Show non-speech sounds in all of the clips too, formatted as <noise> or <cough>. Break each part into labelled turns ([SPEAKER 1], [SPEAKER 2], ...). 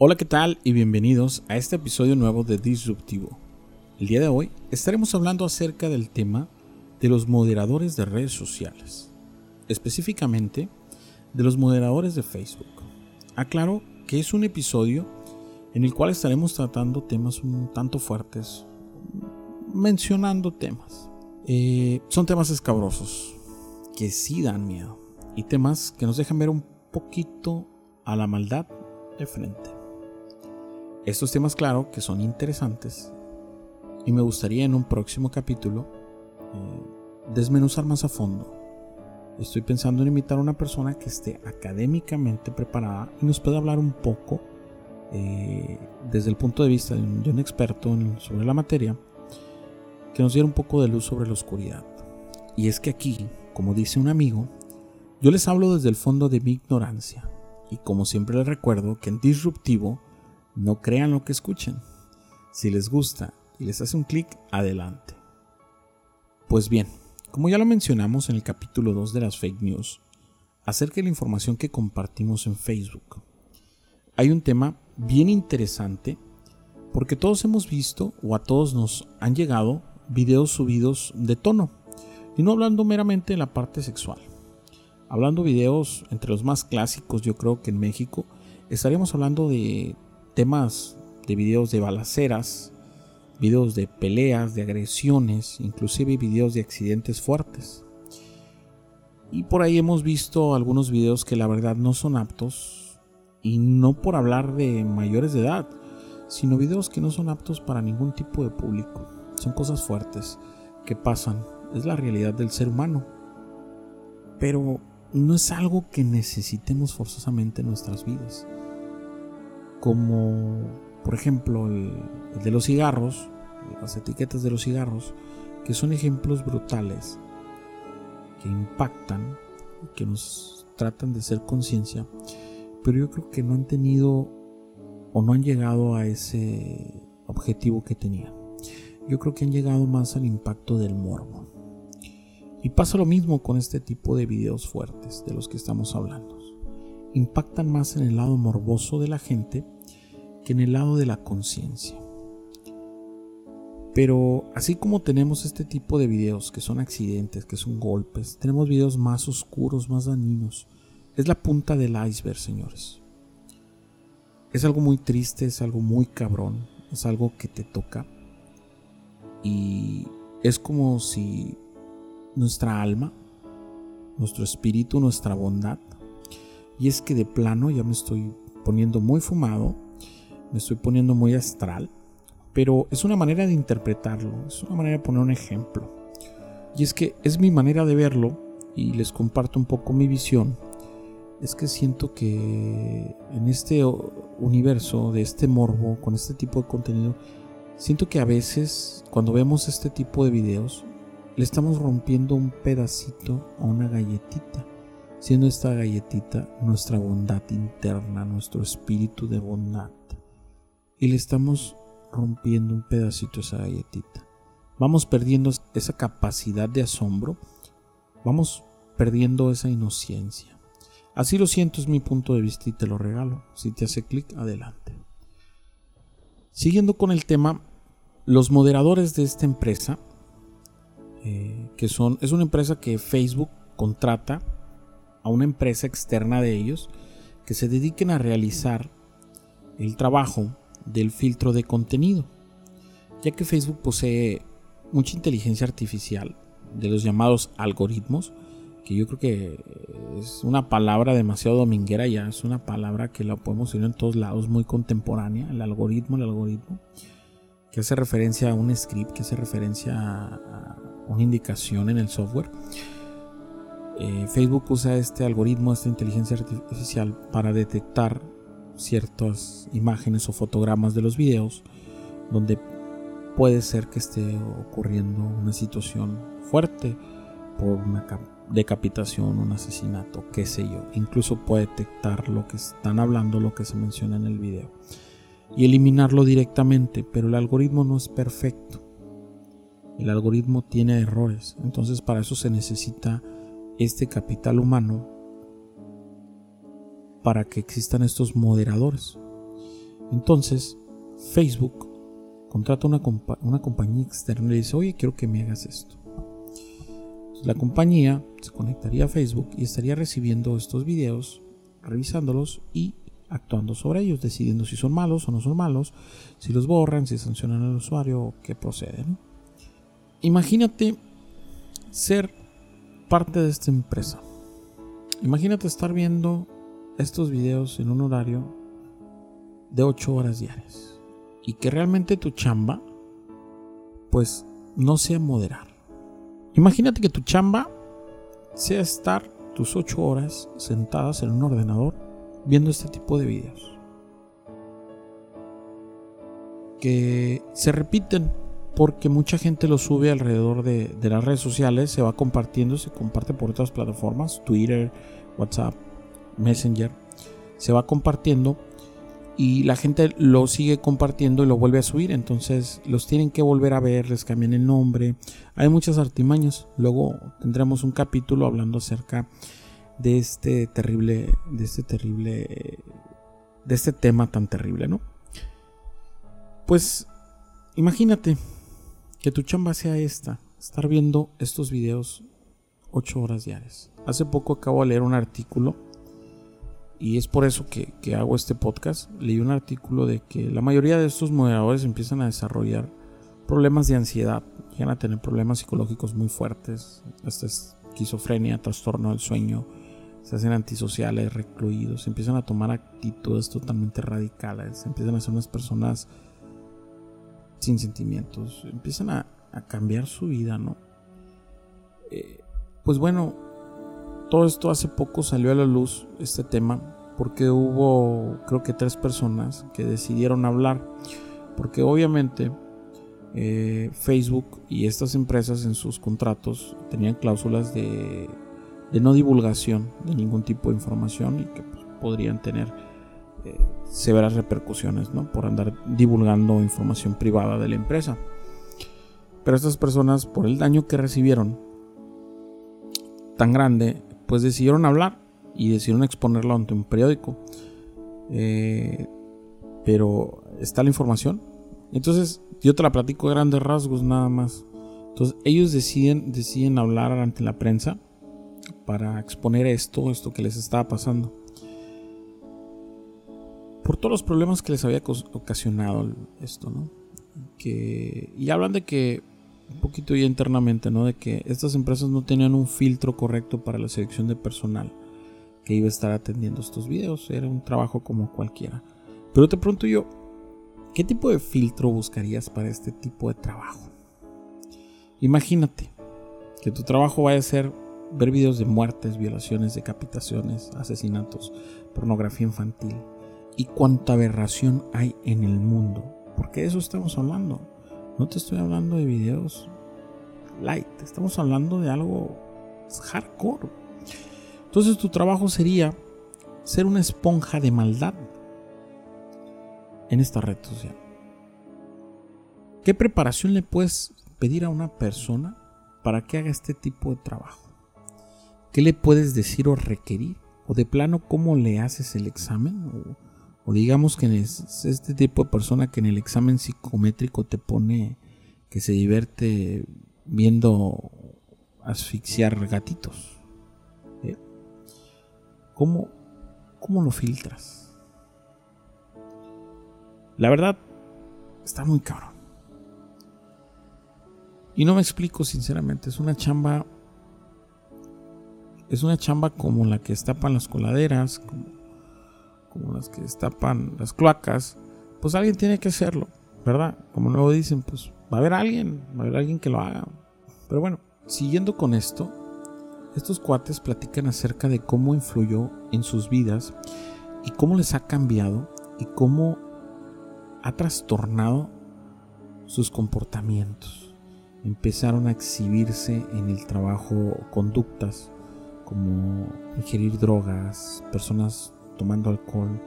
[SPEAKER 1] Hola, ¿qué tal? Y bienvenidos a este episodio nuevo de Disruptivo. El día de hoy estaremos hablando acerca del tema de los moderadores de redes sociales, específicamente de los moderadores de Facebook. Aclaro que es un episodio en el cual estaremos tratando temas un tanto fuertes, mencionando temas. Eh, son temas escabrosos, que sí dan miedo, y temas que nos dejan ver un poquito a la maldad de frente. Estos temas, claro, que son interesantes y me gustaría en un próximo capítulo eh, desmenuzar más a fondo. Estoy pensando en invitar a una persona que esté académicamente preparada y nos pueda hablar un poco eh, desde el punto de vista de un, experto sobre la materia, que nos diera un poco de luz sobre la oscuridad. Y es que aquí, como dice un amigo, yo les hablo desde el fondo de mi ignorancia. Y como siempre les recuerdo que en Disruptivo no crean lo que escuchen. Si les gusta y les hace un clic, adelante. Pues bien, como ya lo mencionamos en el capítulo 2 de las fake news, acerca de la información que compartimos en Facebook, hay un tema bien interesante porque todos hemos visto o a todos nos han llegado videos subidos de tono, y no hablando meramente de la parte sexual. Hablando videos entre los más clásicos, yo creo que en México estaríamos hablando de temas de videos de balaceras, videos de peleas, de agresiones, inclusive videos de accidentes fuertes. Y por ahí hemos visto algunos videos que la verdad no son aptos, y no por hablar de mayores de edad, sino videos que no son aptos para ningún tipo de público. Son cosas fuertes que pasan, es la realidad del ser humano. Pero no es algo que necesitemos forzosamente en nuestras vidas como por ejemplo el, de los cigarros, las etiquetas de los cigarros, que son ejemplos brutales que impactan, que nos tratan de ser conciencia, pero yo creo que no han tenido o no han llegado a ese objetivo que tenían. Yo creo que han llegado más al impacto del morbo. Y pasa lo mismo con este tipo de videos fuertes de los que estamos hablando impactan más en el lado morboso de la gente que en el lado de la conciencia. Pero así como tenemos este tipo de videos que son accidentes, que son golpes, tenemos videos más oscuros, más dañinos. Es la punta del iceberg, señores. Es algo muy triste, es algo muy cabrón, es algo que te toca. Y es como si nuestra alma, nuestro espíritu, nuestra bondad, y es que de plano ya me estoy poniendo muy fumado, me estoy poniendo muy astral, pero es una manera de interpretarlo, es una manera de poner un ejemplo. Y es que es mi manera de verlo y les comparto un poco mi visión. Es que siento que en este universo de este morbo, con este tipo de contenido, siento que a veces cuando vemos este tipo de videos, le estamos rompiendo un pedacito a una galletita siendo esta galletita nuestra bondad interna, nuestro espíritu de bondad. Y le estamos rompiendo un pedacito a esa galletita. Vamos perdiendo esa capacidad de asombro, vamos perdiendo esa inocencia. Así lo siento, es mi punto de vista y te lo regalo. Si te hace clic, adelante. Siguiendo con el tema, los moderadores de esta empresa, eh, que son, es una empresa que Facebook contrata a una empresa externa de ellos que se dediquen a realizar el trabajo del filtro de contenido, ya que Facebook posee mucha inteligencia artificial de los llamados algoritmos, que yo creo que es una palabra demasiado dominguera ya, es una palabra que la podemos ver en todos lados, muy contemporánea, el algoritmo, el algoritmo, que hace referencia a un script, que hace referencia a una indicación en el software. Eh, Facebook usa este algoritmo, esta inteligencia artificial para detectar ciertas imágenes o fotogramas de los videos donde puede ser que esté ocurriendo una situación fuerte por una decapitación, un asesinato, qué sé yo. Incluso puede detectar lo que están hablando, lo que se menciona en el video y eliminarlo directamente, pero el algoritmo no es perfecto. El algoritmo tiene errores, entonces para eso se necesita este capital humano para que existan estos moderadores. Entonces, Facebook contrata una, una compañía externa y le dice, oye, quiero que me hagas esto. la compañía se conectaría a Facebook y estaría recibiendo estos videos, revisándolos y actuando sobre ellos, decidiendo si son malos o no son malos, si los borran, si sancionan al usuario o qué procede. Imagínate ser parte de esta empresa. Imagínate estar viendo estos videos en un horario de 8 horas diarias y que realmente tu chamba pues no sea moderar. Imagínate que tu chamba sea estar tus 8 horas sentadas en un ordenador viendo este tipo de videos. Que se repiten porque mucha gente lo sube alrededor de, las redes sociales, se va compartiendo, se comparte por otras plataformas, Twitter, WhatsApp, Messenger, se va compartiendo y la gente lo sigue compartiendo y lo vuelve a subir, entonces los tienen que volver a ver, les cambian el nombre, hay muchas artimañas, luego tendremos un capítulo hablando acerca de este terrible, de este terrible, de este tema tan terrible, ¿no? Pues imagínate, que tu chamba sea esta, estar viendo estos videos 8 horas diarias. Hace poco acabo de leer un artículo y es por eso que, hago este podcast. Leí un artículo de que la mayoría de estos moderadores empiezan a desarrollar problemas de ansiedad, llegan a tener problemas psicológicos muy fuertes, hasta esquizofrenia, trastorno del sueño, se hacen antisociales, recluidos, empiezan a tomar actitudes totalmente radicales, empiezan a ser unas personas sin sentimientos, empiezan a, cambiar su vida, ¿no? Eh, pues bueno, todo esto hace poco salió a la luz, este tema, porque hubo creo que tres personas que decidieron hablar, porque obviamente eh, Facebook y estas empresas en sus contratos tenían cláusulas de, no divulgación de ningún tipo de información y que pues, podrían tener eh, severas repercusiones ¿no? por andar divulgando información privada de la empresa. Pero estas personas, por el daño que recibieron tan grande, pues decidieron hablar y decidieron exponerlo ante un periódico. Eh, pero está la información. Entonces, yo te la platico de grandes rasgos nada más. Entonces, ellos deciden, deciden hablar ante la prensa para exponer esto, esto que les estaba pasando por todos los problemas que les había ocasionado esto, ¿no? Que, y hablan de que, un poquito ya internamente, ¿no? De que estas empresas no tenían un filtro correcto para la selección de personal que iba a estar atendiendo estos videos. Era un trabajo como cualquiera. Pero te pregunto yo, ¿qué tipo de filtro buscarías para este tipo de trabajo? Imagínate que tu trabajo vaya a ser ver videos de muertes, violaciones, decapitaciones, asesinatos, pornografía infantil y cuánta aberración hay en el mundo. Porque de eso estamos hablando. No te estoy hablando de videos light, estamos hablando de algo hardcore. Entonces tu trabajo sería ser una esponja de maldad en esta red social. ¿Qué preparación le puedes pedir a una persona para que haga este tipo de trabajo? ¿Qué le puedes decir o requerir? ¿O de plano cómo le haces el examen? Digamos que es este tipo de persona que en el examen psicométrico te pone que se divierte viendo asfixiar gatitos. ¿Eh? ¿Cómo, ¿Cómo lo filtras? La verdad, está muy cabrón. Y no me explico sinceramente, es una chamba es una chamba como la que estapan las coladeras, como las que destapan las cloacas, pues alguien tiene que hacerlo, ¿verdad? Como luego dicen, pues va a haber alguien, va a haber alguien que lo haga. Pero bueno, siguiendo con esto, estos cuates platican acerca de cómo influyó en sus vidas y cómo les ha cambiado y cómo ha trastornado sus comportamientos. Empezaron a exhibirse en el trabajo conductas como ingerir drogas, personas tomando alcohol,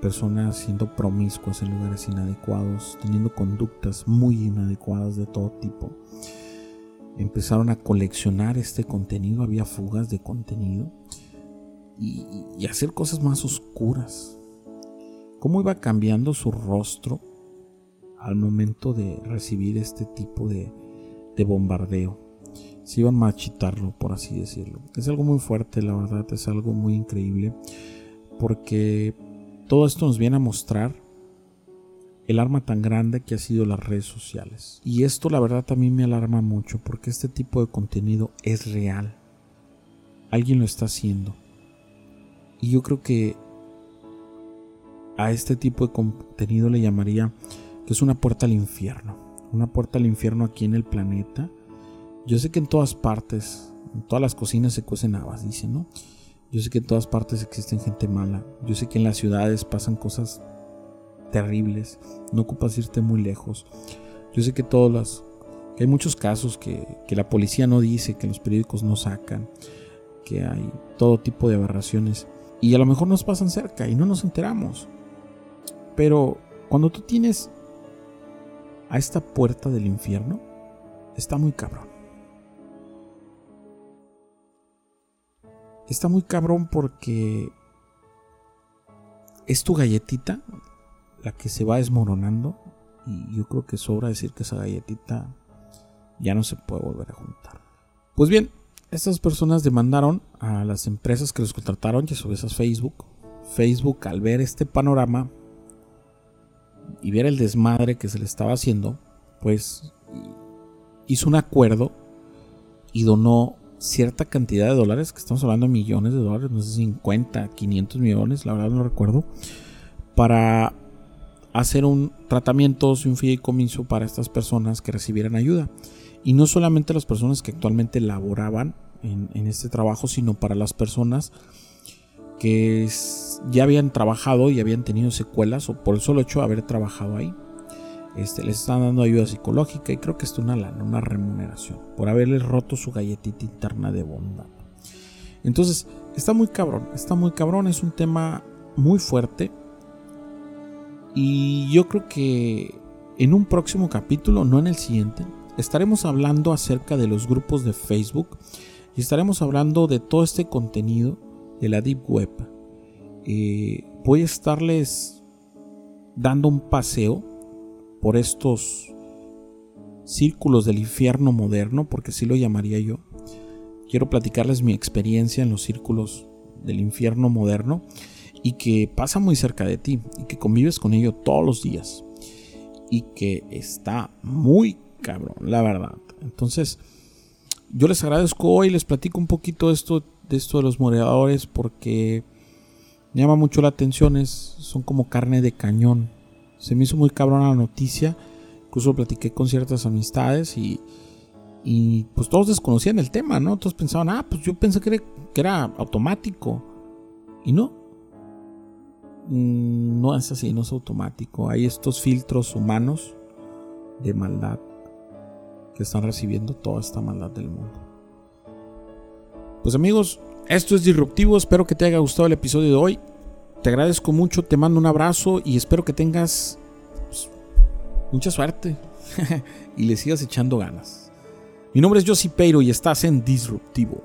[SPEAKER 1] personas siendo promiscuas en lugares inadecuados, teniendo conductas muy inadecuadas de todo tipo. Empezaron a coleccionar este contenido, había fugas de contenido y, hacer cosas más oscuras. cómo iba cambiando su rostro al momento de recibir este tipo de, de bombardeo. Se iban a machitarlo, por así decirlo. Es algo muy fuerte, la verdad, es algo muy increíble, porque todo esto nos viene a mostrar el arma tan grande que ha sido las redes sociales. Y esto la verdad también me alarma mucho porque este tipo de contenido es real. Alguien lo está haciendo. Y yo creo que a este tipo de contenido le llamaría que es una puerta al infierno. Una puerta al infierno aquí en el planeta. Yo sé que en todas partes, en todas las cocinas se cuecen habas, dicen, ¿no? Yo sé que en todas partes existen gente mala. Yo sé que en las ciudades pasan cosas terribles. No ocupas irte muy lejos. Yo sé que todas las... Hay muchos casos que, que la policía no dice, que los periódicos no sacan, que hay todo tipo de aberraciones. Y a lo mejor nos pasan cerca y no nos enteramos. Pero cuando tú tienes a esta puerta del infierno, está muy cabrón. Está muy cabrón porque es tu galletita la que se va desmoronando y yo creo que sobra decir que esa galletita ya no se puede volver a juntar. Pues bien, estas personas demandaron a las empresas que los contrataron, ya sobre esas Facebook. Facebook al ver este panorama y ver el desmadre que se le estaba haciendo, pues hizo un acuerdo y donó cierta cantidad de dólares, que estamos hablando de millones de dólares, no sé, 50, 500 millones, la verdad no recuerdo, para hacer un tratamiento y un fideicomiso para estas personas que recibieran ayuda. Y no solamente las personas que actualmente laboraban en, en este trabajo, sino para las personas que ya habían trabajado y habían tenido secuelas o por el solo hecho de haber trabajado ahí. Este, les están dando ayuda psicológica y creo que es una una remuneración por haberles roto su galletita interna de bondad. Entonces, está muy cabrón, está muy cabrón, es un tema muy fuerte y yo creo que en un próximo capítulo, no en el siguiente, estaremos hablando acerca de los grupos de Facebook y estaremos hablando de todo este contenido de la Deep Web. Eh, voy a estarles dando un paseo por estos círculos del infierno moderno, porque así lo llamaría yo. Quiero platicarles mi experiencia en los círculos del infierno moderno y que pasa muy cerca de ti y que convives con ello todos los días y que está muy cabrón, la verdad. Entonces, yo les agradezco hoy, les platico un poquito esto de esto de los moderadores porque me llama mucho la atención, es, son como carne de cañón. Se me hizo muy cabrón la noticia, incluso platiqué con ciertas amistades y, y pues todos desconocían el tema, ¿no? Todos pensaban, ah, pues yo pensé que era, que era automático. Y no. Mm, no es así, no es automático. Hay estos filtros humanos de maldad que están recibiendo toda esta maldad del mundo. Pues amigos, esto es Disruptivo, espero que te haya gustado el episodio de hoy. Te agradezco mucho, te mando un abrazo y espero que tengas pues, mucha suerte <laughs> y le sigas echando ganas. Mi nombre es Josie Peiro y estás en Disruptivo.